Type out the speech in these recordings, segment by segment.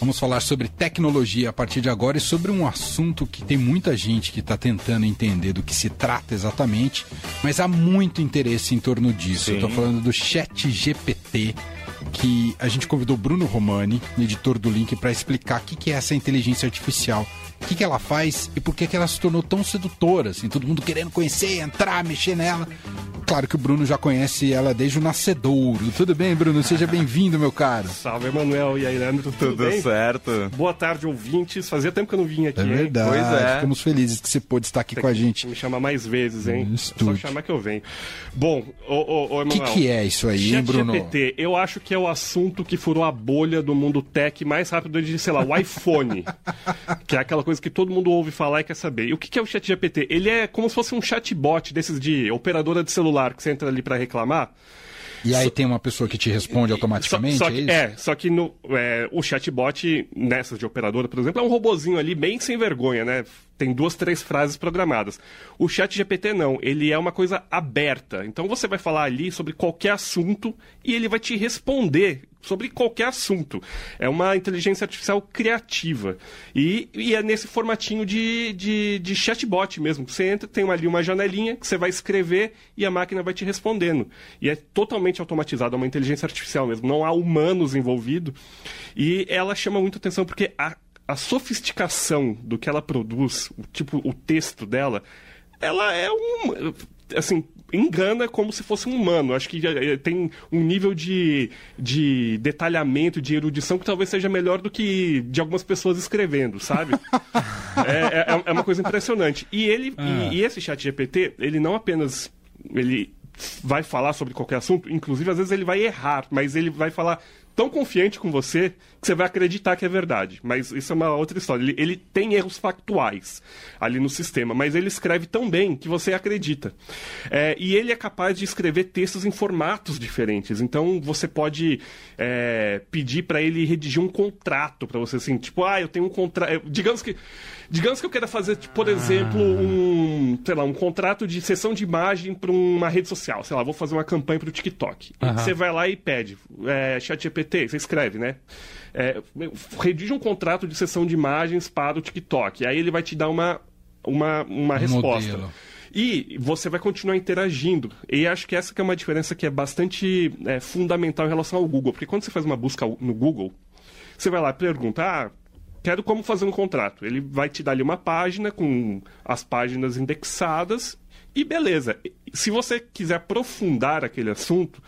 Vamos falar sobre tecnologia a partir de agora e sobre um assunto que tem muita gente que está tentando entender do que se trata exatamente, mas há muito interesse em torno disso. Sim. Eu estou falando do Chat GPT, que a gente convidou Bruno Romani, editor do Link, para explicar o que é essa inteligência artificial o que, que ela faz e por que, que ela se tornou tão sedutora, assim, todo mundo querendo conhecer, entrar, mexer nela. Claro que o Bruno já conhece ela desde o nascedouro. Tudo bem, Bruno? Seja bem-vindo, meu caro. Salve, Emanuel e aí, Leandro. Tudo, Tudo bem? certo. Boa tarde, ouvintes. Fazia tempo que eu não vim aqui, É verdade. hein? Pois é. Ficamos felizes que você pôde estar aqui Tem com a gente. Me chamar mais vezes, hein? Estúdio. É só chamar que eu venho. Bom, ô, ô, ô O que, Emanuel. que é isso aí, hein, Bruno? GPT, eu acho que é o assunto que furou a bolha do mundo tech mais rápido de, sei lá, o iPhone. que é aquela coisa que todo mundo ouve falar e quer saber. E o que, é o chat GPT? Ele é como se fosse um chatbot desses de operadora de celular que você entra ali para reclamar. E aí tem uma pessoa que te responde automaticamente, Só, só é que, isso? é, só que no, é, o chatbot nessas de operadora, por exemplo, é um robozinho ali bem sem vergonha, né? Tem duas, três frases programadas. O chat GPT não, ele é uma coisa aberta. Então você vai falar ali sobre qualquer assunto e ele vai te responder sobre qualquer assunto. É uma inteligência artificial criativa. E, e é nesse formatinho de, de, de chatbot mesmo. Você entra, tem ali uma janelinha que você vai escrever e a máquina vai te respondendo. E é totalmente automatizado, é uma inteligência artificial mesmo. Não há humanos envolvidos. E ela chama muita atenção porque a, a sofisticação do que ela produz, o tipo, o texto dela, ela é um. Assim, engana como se fosse um humano. Acho que eh, tem um nível de, de detalhamento, de erudição que talvez seja melhor do que de algumas pessoas escrevendo, sabe? é, é, é uma coisa impressionante. E ele Ah. e, e esse chat GPT, ele não apenas ele vai falar sobre qualquer assunto, inclusive às vezes ele vai errar, mas ele vai falar tão confiante com você que você vai acreditar que é verdade. Mas isso é uma outra história. Ele, ele tem erros factuais ali no sistema, mas ele escreve tão bem que você acredita. É, e ele é capaz de escrever textos em formatos diferentes. Então você pode é, pedir para ele redigir um contrato para você, assim, tipo, ah, eu tenho um contrato. Digamos que. Digamos que eu queira fazer, tipo, por exemplo, um, sei lá, um contrato de sessão de imagem para uma rede social. Sei lá, vou fazer uma campanha para o TikTok. E Você vai lá e pede, é, chat GPT, você escreve, né? É, redige um contrato de sessão de imagens para o TikTok. Aí ele vai te dar uma, uma, uma Um resposta. modelo. E você vai continuar interagindo. E acho que essa que é uma diferença que é bastante é, fundamental em relação ao Google. Porque quando você faz uma busca no Google, você vai lá e pergunta, ah, quero como fazer um contrato. Ele vai te dar ali uma página com as páginas indexadas e beleza. Se você quiser aprofundar aquele assunto,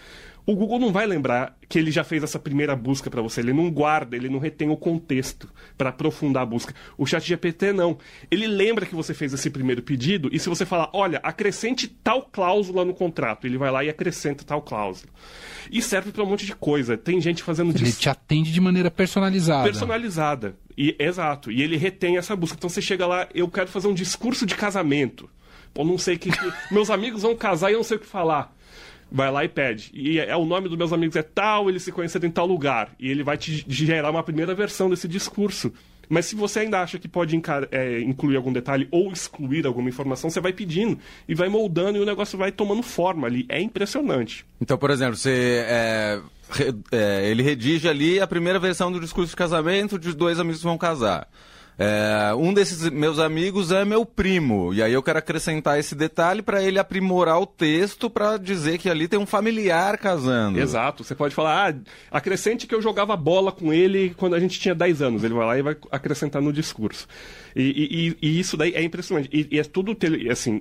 o Google não vai lembrar que ele já fez essa primeira busca para você. Ele não guarda, ele não retém o contexto para aprofundar a busca. O ChatGPT não. Ele lembra que você fez esse primeiro pedido e se você falar, olha, acrescente tal cláusula no contrato, ele vai lá e acrescenta tal cláusula. E serve para um monte de coisa. Tem gente fazendo Ele disso te atende de maneira personalizada. personalizada. E, exato. E ele retém essa busca. Então você chega lá, eu quero fazer um discurso de casamento. Pô, não sei que, que- meus amigos vão casar e eu não sei o que falar. Vai lá e pede. E é, o nome dos meus amigos é tal, eles se conheceram em tal lugar. E ele vai te gerar uma primeira versão desse discurso. Mas se você ainda acha que pode é, incluir algum detalhe ou excluir alguma informação, você vai pedindo e vai moldando e o negócio vai tomando forma ali. É impressionante. Então, por exemplo, você é, é, ele redige ali a primeira versão do discurso de casamento de dois amigos que vão casar. É, um desses meus amigos é meu primo, e aí eu quero acrescentar esse detalhe para ele aprimorar o texto para dizer que ali tem um familiar casando. Exato. Você pode falar, ah, acrescente que eu jogava bola com ele quando a gente tinha 10 anos. Ele vai lá e vai acrescentar no discurso. E, e- e- isso daí é impressionante. E, e é tudo, assim...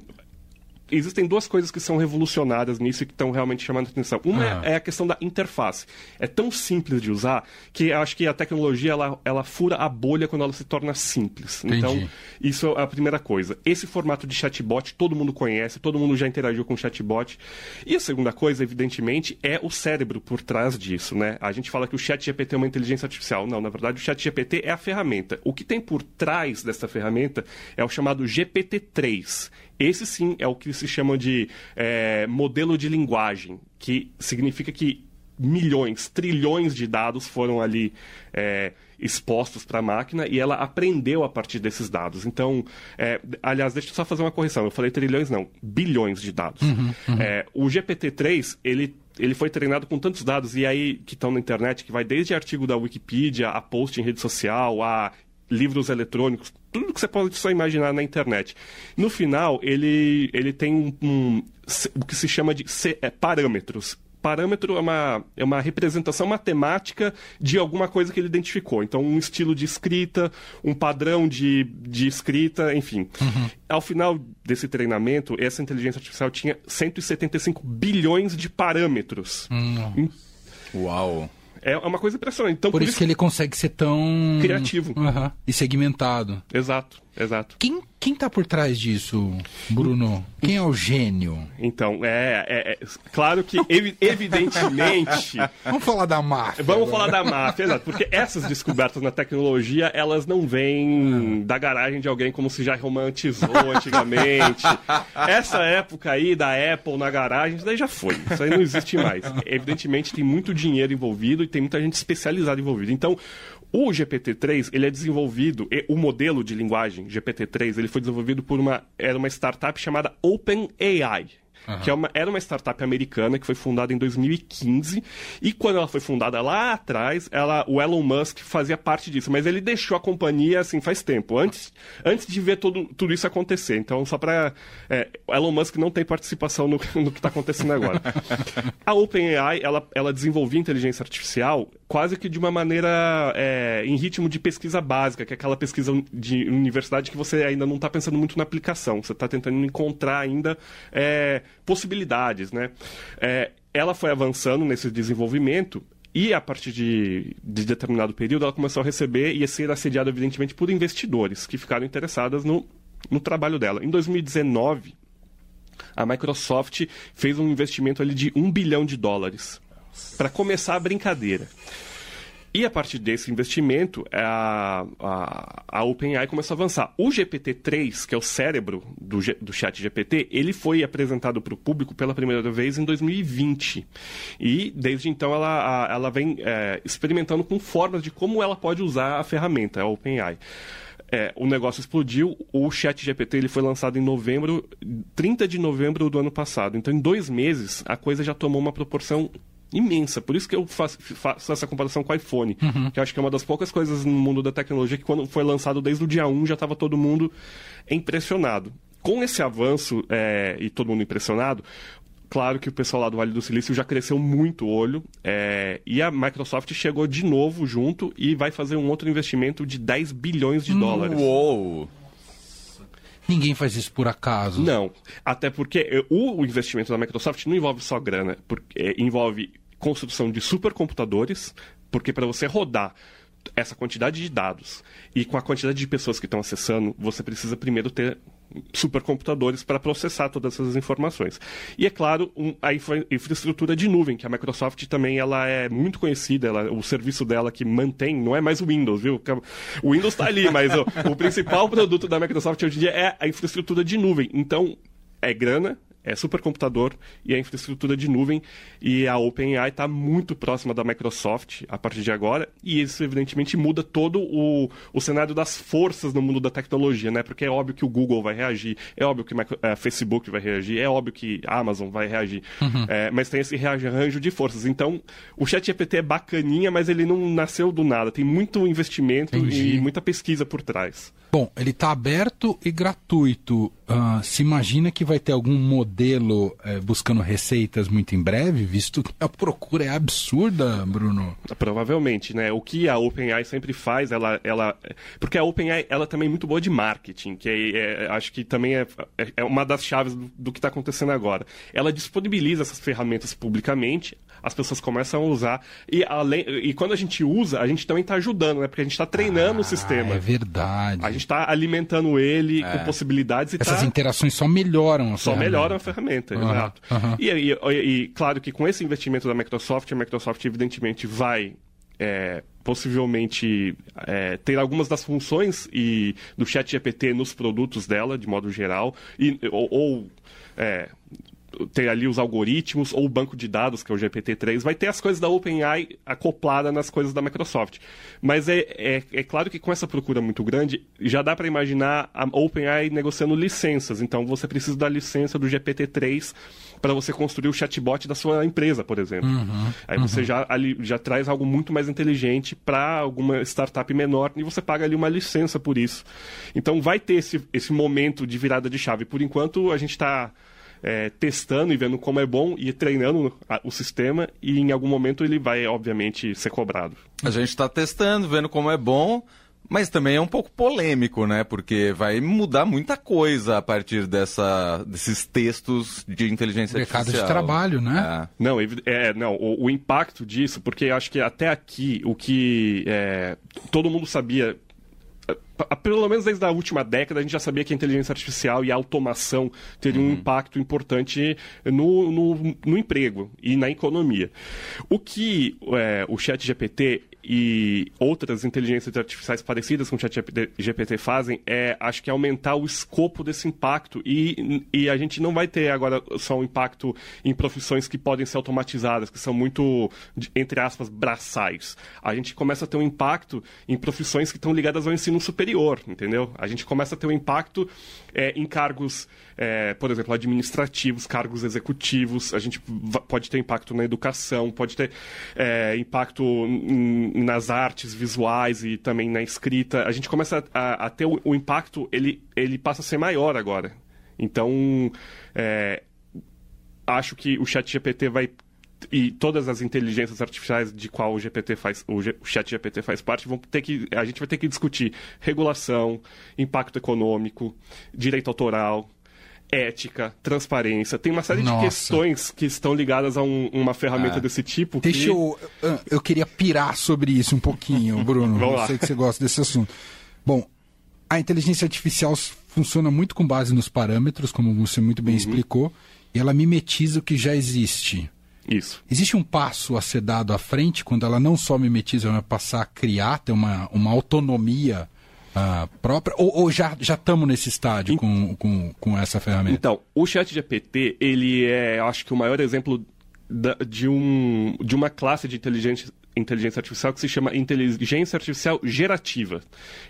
Existem duas coisas que são revolucionárias nisso e que estão realmente chamando a atenção. Uma Ah. é, a questão da interface. É tão simples de usar que acho que a tecnologia ela, ela fura a bolha quando ela se torna simples. Entendi. Então, isso é a primeira coisa. Esse formato de chatbot todo mundo conhece, todo mundo já interagiu com chatbot. E a segunda coisa, evidentemente, é o cérebro por trás disso, né? A gente fala que o chat GPT é uma inteligência artificial. Não, na verdade, o chat GPT é a ferramenta. O que tem por trás dessa ferramenta é o chamado GPT-3. Esse sim é o que se chama de é, modelo de linguagem, que significa que milhões, trilhões de dados foram ali é, expostos para a máquina e ela aprendeu a partir desses dados. Então, é, aliás, deixa eu só fazer uma correção. Eu falei trilhões, não, bilhões de dados. É, o GPT-3, ele ele foi treinado com tantos dados, e aí que estão na internet, que vai desde artigo da Wikipedia, a post em rede social, a livros eletrônicos, tudo que você pode só imaginar na internet. No final, ele, ele tem um, um o que se chama de é, parâmetros parâmetro é uma, é uma representação matemática de alguma coisa que ele identificou. Então, um estilo de escrita, um padrão de, de escrita, enfim. Uhum. Ao final desse treinamento, essa inteligência artificial tinha 175 bilhões de parâmetros. Uhum. Uau! É uma coisa impressionante. Então, por, por isso, isso, que ele consegue ser tão criativo uhum. e segmentado. Exato, exato. Quem quem está por trás disso, Bruno? Quem é o gênio? Então, é, é, é claro que, ev evidentemente. Vamos falar da máfia. Vamos agora. falar da máfia, exato. Porque essas descobertas na tecnologia, elas não vêm da garagem de alguém como se já romantizou antigamente. Essa época aí da Apple na garagem, isso daí já foi. Isso aí não existe mais. Evidentemente, tem muito dinheiro envolvido e tem muita gente especializada envolvida. Então, o GPT-3 ele é desenvolvido, o modelo de linguagem GPT-3 ele foi desenvolvido por uma era uma startup chamada OpenAI. Uhum. que é uma, era uma startup americana que foi fundada em 2015 e quando ela foi fundada lá atrás, ela, o Elon Musk fazia parte disso, mas ele deixou a companhia assim faz tempo, antes, antes de ver todo, tudo isso acontecer. Então, só para é, Elon Musk não tem participação no, no que está acontecendo agora. a OpenAI ela, ela desenvolvia inteligência artificial quase que de uma maneira é, em ritmo de pesquisa básica, que é aquela pesquisa de universidade que você ainda não está pensando muito na aplicação, você está tentando encontrar ainda é, possibilidades, né? É, ela foi avançando nesse desenvolvimento e a partir de, de, determinado período ela começou a receber e a ser assediada, evidentemente, por investidores que ficaram interessados no, no trabalho dela. Em 2019, a Microsoft fez um investimento ali de um bilhão de dólares para começar a brincadeira. E a partir desse investimento, a, a, a OpenAI começou a avançar. O GPT-3, que é o cérebro do, do chat GPT, ele foi apresentado para o público pela primeira vez em 2020. E desde então ela, ela vem é, experimentando com formas de como ela pode usar a ferramenta, a OpenAI. É, o negócio explodiu. O Chat GPT ele foi lançado em novembro, 30 de novembro do ano passado. Então, em dois meses, a coisa já tomou uma proporção imensa. Por isso que eu faço, faço essa comparação com o iPhone, uhum. que eu acho que é uma das poucas coisas no mundo da tecnologia que quando foi lançado desde o dia 1 já estava todo mundo impressionado. Com esse avanço é, e todo mundo impressionado, claro que o pessoal lá do Vale do Silício já cresceu muito o olho é, e a Microsoft chegou de novo junto e vai fazer um outro investimento de 10 bilhões de dólares. Uou! Ninguém faz isso por acaso. Não. Até porque o, investimento da Microsoft não envolve só grana, porque é, envolve construção de supercomputadores, porque para você rodar essa quantidade de dados e com a quantidade de pessoas que estão acessando, você precisa primeiro ter supercomputadores para processar todas essas informações. E é claro, um, a infra infraestrutura de nuvem, que a Microsoft também ela é muito conhecida, ela, o serviço dela que mantém, não é mais o Windows, viu? O Windows está ali, mas o, o principal produto da Microsoft hoje em dia é a infraestrutura de nuvem. Então, é grana, é supercomputador e a infraestrutura de nuvem. E a OpenAI está muito próxima da Microsoft a partir de agora. E isso, evidentemente, muda todo o, o cenário das forças no mundo da tecnologia, né? Porque é óbvio que o Google vai reagir, é óbvio que o é, Facebook vai reagir, é óbvio que a Amazon vai reagir. Uhum. É, mas tem esse rearranjo de forças. Então, o ChatGPT é bacaninha, mas ele não nasceu do nada. Tem muito investimento Entendi. e muita pesquisa por trás. Bom, ele está aberto e gratuito. Uh, se imagina que vai ter algum modelo uh, buscando receitas muito em breve, visto que a procura é absurda, Bruno? Provavelmente, né? O que a OpenAI sempre faz, ela, ela, porque a OpenAI ela também é muito boa de marketing, que é, é, acho que também é, é uma das chaves do, do que está acontecendo agora. Ela disponibiliza essas ferramentas publicamente, as pessoas começam a usar. E, além, e quando a gente usa, a gente também está ajudando, né? Porque a gente está treinando ah, o sistema. É verdade. A gente está alimentando ele é. com possibilidades e Essas tá... interações só melhoram a Só ferramenta. melhoram a ferramenta, uhum, exato. Uhum. E, e, e, claro que com esse investimento da Microsoft, a Microsoft evidentemente vai. É, possivelmente é, ter algumas das funções e do chat GPT nos produtos dela, de modo geral, e, ou, ou é, ter ali os algoritmos ou o banco de dados, que é o GPT-3, vai ter as coisas da OpenAI acoplada nas coisas da Microsoft. Mas é, é, é claro que com essa procura muito grande, já dá para imaginar a OpenAI negociando licenças. Então você precisa da licença do GPT-3 para você construir o chatbot da sua empresa, por exemplo. Uhum, Aí uhum. você já, ali, já traz algo muito mais inteligente para alguma startup menor e você paga ali uma licença por isso. Então vai ter esse, esse momento de virada de chave. Por enquanto, a gente está é, testando e vendo como é bom e treinando o sistema e em algum momento ele vai, obviamente, ser cobrado. A gente está testando, vendo como é bom, mas também é um pouco polêmico, né? Porque vai mudar muita coisa a partir dessa, desses textos de inteligência Mercado artificial. Mercado de trabalho, né? É. Não, é, não o, o, impacto disso, porque acho que até aqui o que é, todo mundo sabia pelo menos desde a última década, a gente já sabia que a inteligência artificial e a automação teriam uhum. um impacto importante no, no, no, emprego e na economia. O que é, o chat GPT e outras inteligências artificiais parecidas com o chat GPT fazem é, acho que, aumentar o escopo desse impacto e, e a gente não vai ter agora só um impacto em profissões que podem ser automatizadas, que são muito, entre aspas, braçais. A gente começa a ter um impacto em profissões que estão ligadas ao ensino superior, entendeu? A gente começa a ter um impacto é, em cargos, é, por exemplo, administrativos, cargos executivos, a gente pode ter impacto na educação, pode ter é, impacto nas artes visuais e também na escrita. A gente começa a, a ter o, o, impacto, ele, ele passa a ser maior agora. Então, é, acho que o chat GPT vai e todas as inteligências artificiais de qual o GPT faz, o, G, o chat GPT faz parte, vão ter que, a gente vai ter que discutir regulação, impacto econômico, direito autoral, ética, transparência. Tem uma série Nossa. de questões que estão ligadas a um, uma ferramenta é. desse tipo. Deixa que... eu. Eu queria pirar sobre isso um pouquinho, Bruno. Vamos eu lá. sei que você gosta desse assunto. Bom, a inteligência artificial funciona muito com base nos parâmetros, como você muito bem uhum. explicou, e ela mimetiza o que já existe. Isso. Existe um passo a ser dado à frente quando ela não só mimetiza, mas passar a criar, ter uma, uma autonomia uh, própria? Ou, ou já estamos nesse estádio com, com, com essa ferramenta? Então, o chat GPT, ele é, acho que o maior exemplo da, de, um, de uma classe de inteligência inteligência artificial que se chama inteligência artificial gerativa.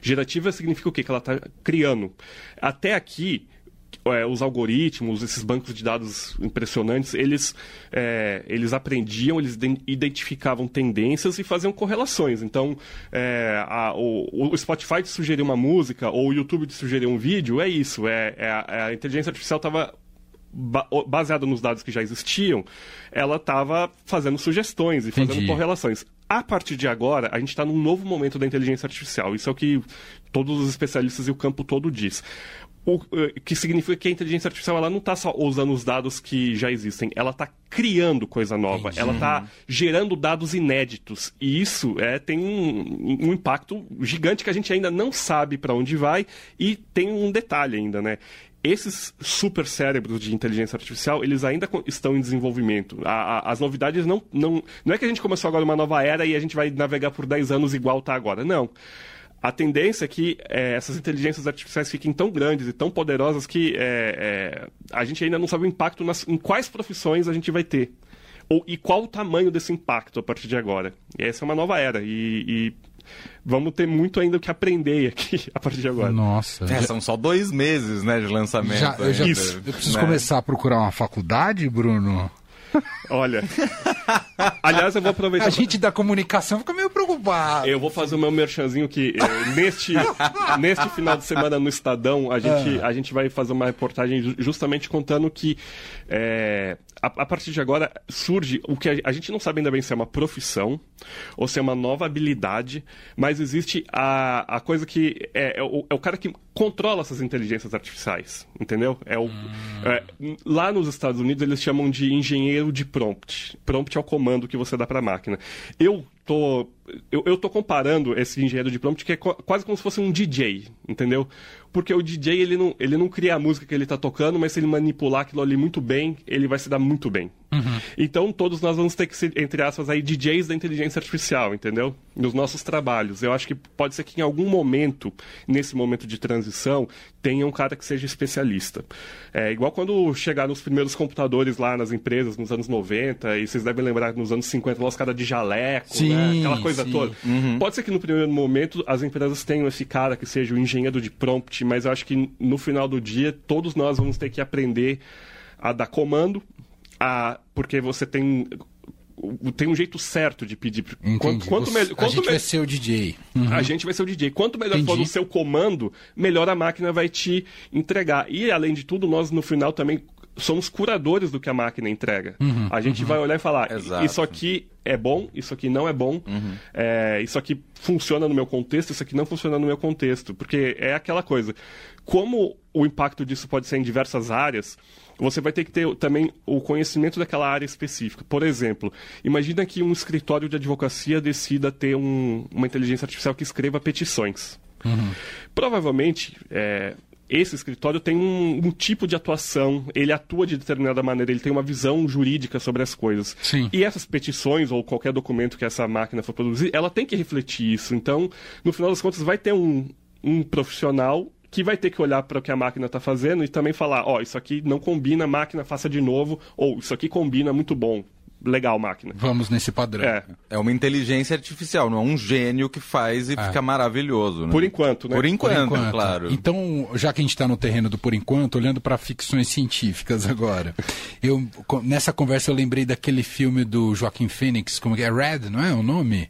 Gerativa significa o quê? Que ela está criando. Até aqui, é, os algoritmos, esses bancos de dados impressionantes, eles, é, eles aprendiam, eles identificavam tendências e faziam correlações. Então, é, a, o, o, Spotify te sugeriu uma música ou o YouTube te sugeriu um vídeo, é isso. É, é a, é a inteligência artificial estava baseada nos dados que já existiam, ela estava fazendo sugestões e fazendo Entendi. correlações. A partir de agora, a gente está num novo momento da inteligência artificial. Isso é o que todos os especialistas e o campo todo diz. O eh, que significa que a inteligência artificial ela não está só usando os dados que já existem, ela está criando coisa nova, Entendi. ela está gerando dados inéditos. E isso é, tem um, um impacto gigante que a gente ainda não sabe para onde vai. E tem um detalhe ainda, né? esses super cérebros de inteligência artificial, eles ainda estão em desenvolvimento. A, a, as novidades não, não. Não é que a gente começou agora uma nova era e a gente vai navegar por 10 anos igual está agora. Não a tendência é que é, essas inteligências artificiais fiquem tão grandes e tão poderosas que é, é, a gente ainda não sabe o impacto nas, em quais profissões a gente vai ter. Ou, e qual o tamanho desse impacto a partir de agora. E essa é uma nova era. E, e vamos ter muito ainda o que aprender aqui a partir de agora. Nossa. É, são só dois meses né, de lançamento. Já, eu, já, Isso. eu preciso né? começar a procurar uma faculdade, Bruno? Olha. Aliás, eu vou aproveitar. A gente da comunicação fica Eu vou fazer o meu merchanzinho que eh, neste, neste final de semana no Estadão, a gente, ah. a gente vai fazer uma reportagem justamente contando que é, a, a, partir de agora surge o que a, a, gente não sabe ainda bem se é uma profissão ou se é uma nova habilidade, mas existe a, a coisa que é, é, o, é o cara que controla essas inteligências artificiais, entendeu? É o, hum. é, lá nos Estados Unidos eles chamam de engenheiro de prompt. Prompt é o comando que você dá para a máquina. Eu tô eu, eu tô comparando esse engenheiro de prompt que é quase como se fosse um DJ, entendeu? Porque o DJ, ele não, ele não cria a música que ele tá tocando, mas se ele manipular aquilo ali muito bem, ele vai se dar muito bem. Uhum. Então, todos nós vamos ter que ser, entre aspas, aí, DJs da inteligência artificial, entendeu? Nos nossos trabalhos. Eu acho que pode ser que em algum momento, nesse momento de transição, tenha um cara que seja especialista. É igual quando chegar nos primeiros computadores lá nas empresas, nos anos 90, e vocês devem lembrar nos anos 50, lá os caras de jaleco, sim, né? aquela coisa sim. toda. Uhum. Pode ser que no primeiro momento as empresas tenham esse cara que seja o engenheiro de prompt, mas eu acho que no final do dia todos nós vamos ter que aprender a dar comando, a, porque você tem tem um jeito certo de pedir. Quanto, quanto melhor, a gente me... vai ser o DJ. Uhum. A gente vai ser o DJ. Quanto melhor Entendi. for o seu comando, melhor a máquina vai te entregar. E, além de tudo, nós no final também somos curadores do que a máquina entrega. Uhum, a gente uhum. vai olhar e falar: Exato. isso aqui é bom, isso aqui não é bom, uhum. é, isso aqui funciona no meu contexto, isso aqui não funciona no meu contexto. Porque é aquela coisa. Como o impacto disso pode ser em diversas áreas, você vai ter que ter também o conhecimento daquela área específica. Por exemplo, imagina que um escritório de advocacia decida ter um, uma inteligência artificial que escreva petições. Uhum. Provavelmente, é, esse escritório tem um, um, tipo de atuação, ele atua de determinada maneira, ele tem uma visão jurídica sobre as coisas. Sim. E essas petições ou qualquer documento que essa máquina for produzir, ela tem que refletir isso. Então, no final das contas, vai ter um, um profissional que vai ter que olhar para o que a máquina está fazendo e também falar, ó, oh, isso aqui não combina, máquina faça de novo, ou isso aqui combina, muito bom, legal máquina. Vamos nesse padrão. É, é uma inteligência artificial, não é um gênio que faz e é. fica maravilhoso. Né? Por enquanto, né? Por enquanto, por enquanto, claro. Então, já que a gente está no terreno do por enquanto, olhando para ficções científicas agora, eu nessa conversa eu lembrei daquele filme do Joaquim Phoenix, como que é Red, não é o nome?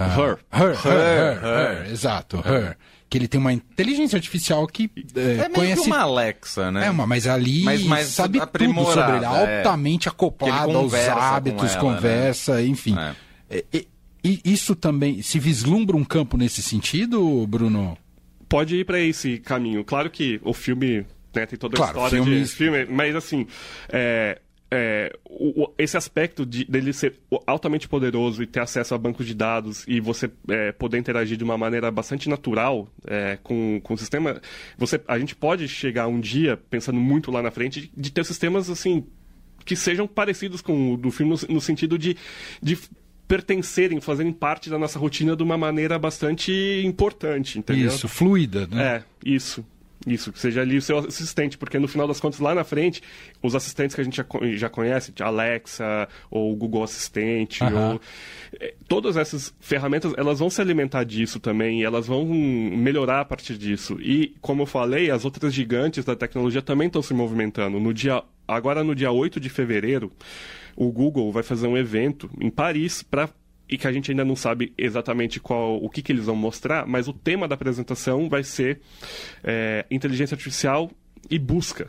Uh, her. Her, her, her, her, her, exato, her que ele tem uma inteligência artificial que é, é conhece uma Alexa, né? É uma, mas ali mas, mas sabe tudo sobre ele, é. altamente acoplado aos hábitos, ela, conversa, né? enfim. É. E, e, isso também se vislumbra um campo nesse sentido, Bruno? Pode ir para esse caminho. Claro que o filme né, tem toda a claro, história filme... de filme, mas assim, é, é, o, esse aspecto de, dele ser altamente poderoso e ter acesso a bancos de dados e você é, poder interagir de uma maneira bastante natural é, com, com o sistema, você, a gente pode chegar um dia, pensando muito lá na frente, de, de ter sistemas assim que sejam parecidos com o do filme no, no sentido de, de pertencerem, fazerem parte da nossa rotina de uma maneira bastante importante, entendeu? Isso, fluida, né? É, isso. Isso, que seja ali o seu assistente, porque no final das contas, lá na frente, os assistentes que a gente já, já conhece, Alexa, ou Google Assistente, uhum. ou, eh, todas essas ferramentas, elas vão se alimentar disso também, elas vão melhorar a partir disso. E, como eu falei, as outras gigantes da tecnologia também estão se movimentando. No dia, agora, no dia 8 de fevereiro, o Google vai fazer um evento em Paris para e que a gente ainda não sabe exatamente qual o que, que eles vão mostrar, mas o tema da apresentação vai ser é, inteligência artificial e busca.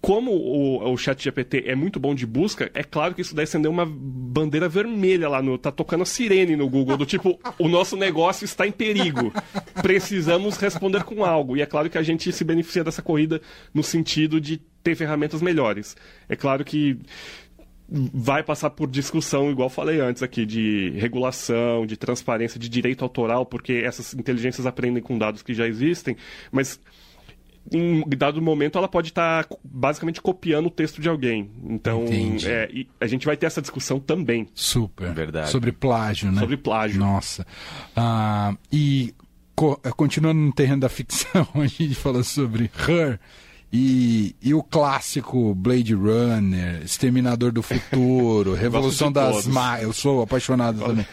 Como o, o chat GPT é muito bom de busca, é claro que isso daí acendeu uma bandeira vermelha lá no. Tá tocando a sirene no Google, do tipo, o nosso negócio está em perigo. Precisamos responder com algo. E é claro que a gente se beneficia dessa corrida no sentido de ter ferramentas melhores. É claro que vai passar por discussão, igual falei antes aqui, de regulação, de transparência, de direito autoral, porque essas inteligências aprendem com dados que já existem, mas em dado momento ela pode estar tá, basicamente copiando o texto de alguém. Então, é, a gente vai ter essa discussão também. Super. Verdade. Sobre plágio, né? Sobre plágio. Nossa. Ah, e co continuando no terreno da ficção, a gente fala sobre Her e, e o clássico Blade Runner, Exterminador do Futuro, Revolução das Máquinas. Eu sou apaixonado também.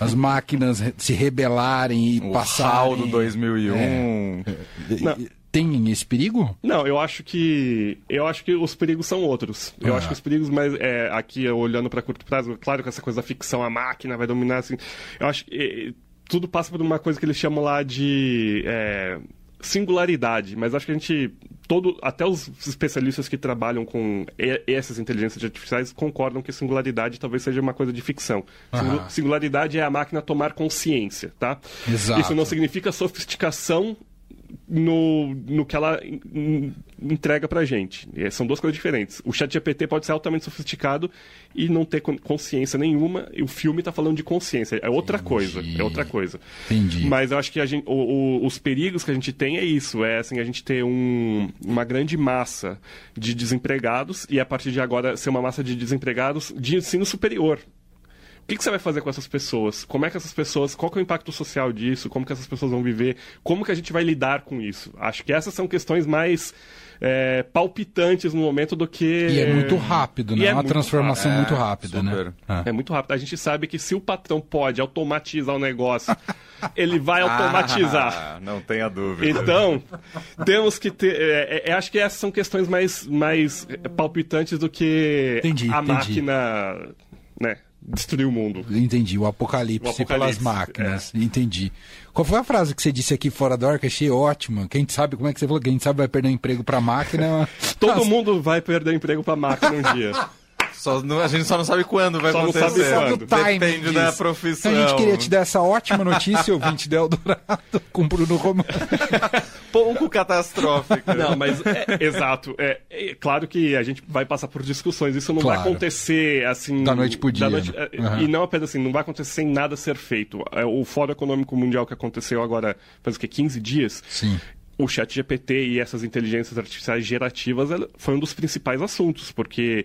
As máquinas se rebelarem e o passarem. O do 2001. É. Tem esse perigo? Não, eu acho que eu acho que os perigos são outros. Eu ah. acho que os perigos, mas é, aqui olhando para curto prazo, claro que essa coisa da ficção, a máquina vai dominar assim. Eu acho que tudo passa por uma coisa que eles chamam lá de é, singularidade, mas acho que a gente todo até os especialistas que trabalham com essas inteligências artificiais concordam que singularidade talvez seja uma coisa de ficção. Uhum. Singularidade é a máquina tomar consciência, tá? Exato. Isso não significa sofisticação no, no que ela in, entrega pra gente. E são duas coisas diferentes. O chat GPT pode ser altamente sofisticado e não ter consciência nenhuma, e o filme está falando de consciência. É outra Entendi. coisa. É outra coisa. Entendi. Mas eu acho que gente, o, o, os perigos que a gente tem é isso. É assim, a gente ter um, uma grande massa de desempregados e a partir de agora ser uma massa de desempregados de ensino superior que, que você vai fazer com essas pessoas? Como é que essas pessoas, qual é o impacto social disso? Como que essas pessoas vão viver? Como que a gente vai lidar com isso? Acho que essas são questões mais é, palpitantes no momento do que. E é muito rápido, né? É uma transformação rápido. muito rápida, né? É. é muito rápido. A gente sabe que se o patrão pode automatizar o negócio, ele vai automatizar. Ah, não tenha dúvida. Então, temos que ter. É, é, acho que essas são questões mais, mais palpitantes do que entendi, a entendi. máquina. Né? Destruir o mundo. Entendi, o apocalipse, o apocalipse pelas máquinas. É. Entendi. Qual foi a frase que você disse aqui fora do ar que achei ótima? Quem sabe, como é que você falou? Quem sabe vai perder emprego para máquina. Todo mundo vai perder emprego para máquina um dia. Só, não, a gente só não sabe quando vai só acontecer. Não sabe quando. Depende disso. da profissão. Então a gente queria te dar essa ótima notícia, ouvinte del Eldorado, com o Bruno Romano. Pouco catastrófico. Não, mas é, exato. É, é, claro que a gente vai passar por discussões. Isso não claro. vai acontecer assim. Da noite pro dia. Noite, uhum. E não apenas assim, não vai acontecer sem nada ser feito. É, o Fórum Econômico Mundial que aconteceu agora faz o quê? 15 dias? Sim o chat GPT e essas inteligências artificiais gerativas foi um dos principais assuntos, porque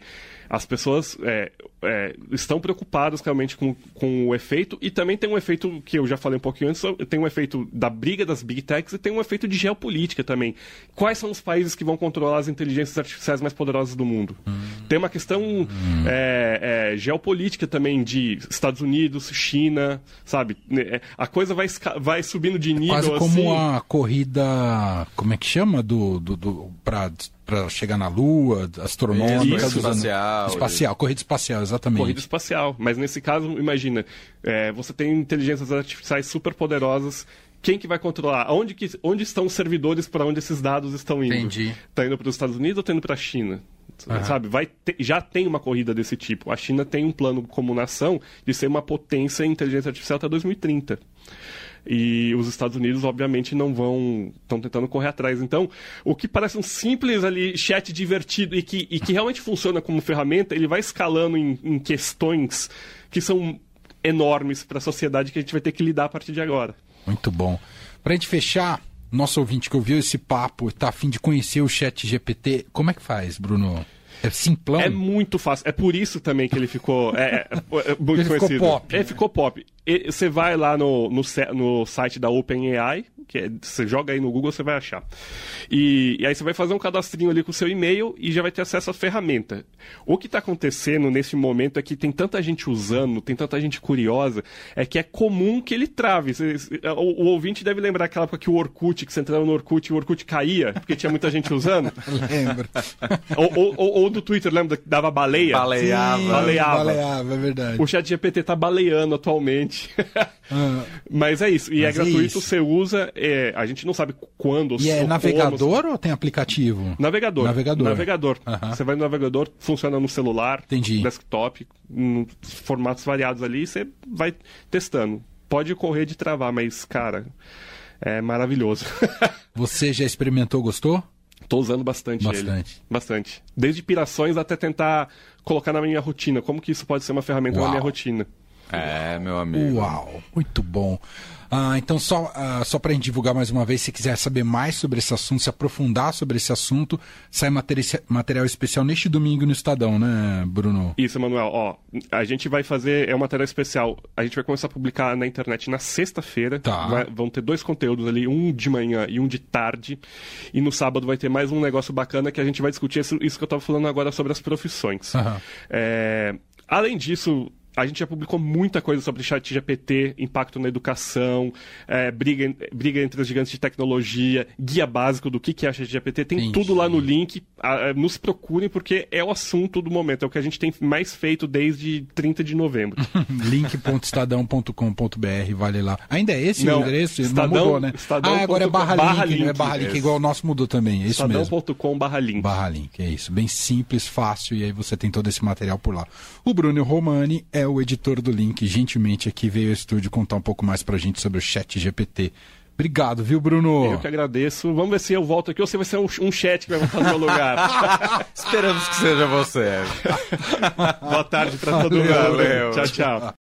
as pessoas é, é, estão preocupadas realmente com, com o efeito e também tem um efeito que eu já falei um pouquinho antes, tem um efeito da briga das big techs e tem um efeito de geopolítica também. Quais são os países que vão controlar as inteligências artificiais mais poderosas do mundo? Hum. Tem uma questão hum. é, é, geopolítica também de Estados Unidos, China, sabe? É, a coisa vai, vai subindo de nível Quase assim. como a corrida, como é que chama? Do, do, do, pra para chegar na Lua, astronômica, Isso, espacial, espacial, corrida espacial, exatamente. Corrida espacial, mas nesse caso, imagina, é, você tem inteligências artificiais super poderosas quem que vai controlar? Onde, que, onde estão os servidores para onde esses dados estão indo? Entendi. Está indo para os Estados Unidos ou está indo para a China? Uhum. Sabe, vai ter, já tem uma corrida desse tipo. A China tem um plano como nação de ser uma potência em inteligência artificial até 2030. E os Estados Unidos, obviamente, não vão. estão tentando correr atrás. Então, o que parece um simples ali chat divertido e que, e que realmente funciona como ferramenta, ele vai escalando em, em questões que são enormes para a sociedade que a gente vai ter que lidar a partir de agora. Muito bom. Para a gente fechar, nosso ouvinte que ouviu esse papo está a fim de conhecer o chat GPT, como é que faz, Bruno? É simplão? É muito fácil. É por isso também que ele ficou é, é, é muito ele conhecido. Ficou pop. Ele ficou pop. Você vai lá no, no, no site da OpenAI, que é, você joga aí no Google, você vai achar. E, e aí você vai fazer um cadastrinho ali com o seu e-mail e já vai ter acesso à ferramenta. O que está acontecendo nesse momento é que tem tanta gente usando, tem tanta gente curiosa, é que é comum que ele trave. O, o ouvinte deve lembrar aquela época que o Orkut, que você entrava no Orkut e o Orkut caía, porque tinha muita gente usando. Lembro. Ou, ou, ou, ou, do Twitter, lembra que dava baleia? Baleava. Sim, baleava. Baleava, é verdade. O chat GPT está baleando atualmente. Ah. Mas é isso. E é é gratuito, é você usa. É, a gente não sabe quando. E é navegador como, ou tem aplicativo? Navegador. Navegador. Navegador. Você vai no navegador, funciona no celular, Entendi. desktop, em formatos variados ali, e você vai testando. Pode correr de travar, mas, cara, é maravilhoso. você já experimentou, gostou? Estou usando bastante, bastante. ele. Bastante. Desde pirações até tentar colocar na minha rotina. Como que isso pode ser uma ferramenta Uau. na minha rotina? É, meu amigo. Uau, muito bom. Ah, então, só, ah, só para a gente divulgar mais uma vez, se quiser saber mais sobre esse assunto, se aprofundar sobre esse assunto, sai material, material especial neste domingo no Estadão, né, Bruno? Isso, Manuel. Ó, a gente vai fazer, é um material especial. A gente vai começar a publicar na internet na sexta-feira. Tá. vão ter dois conteúdos ali, um de manhã e um de tarde. E no sábado vai ter mais um negócio bacana que a gente vai discutir isso, isso que eu estava falando agora sobre as profissões. Uhum. É, além disso, a gente já publicou muita coisa sobre chat GPT, impacto na educação, é, briga, briga entre os gigantes de tecnologia, guia básico do que, que é chat GPT, tem Entendi. tudo lá no link. A, nos procurem porque é o assunto do momento, é o que a gente tem mais feito desde 30 de novembro. link.estadão.com.br, vale lá. Ainda é esse não, o endereço? Estadão, não mudou, né? Estadão. Ah, agora é barra, barra link, link, não é barra link, igual o nosso mudou também, é isso mesmo. Estadão.com barra link. Barra link, é isso. Bem simples, fácil, e aí você tem todo esse material por lá. O Bruno Romani é o editor do link, gentilmente aqui veio ao estúdio contar um pouco mais pra gente sobre o Chat GPT. Obrigado, viu, Bruno? Eu que agradeço. Vamos ver se eu volto aqui ou se vai ser um, um chat que vai voltar no meu lugar. Esperamos que seja você. Boa tarde para todo mundo. Valeu. Tchau, tchau.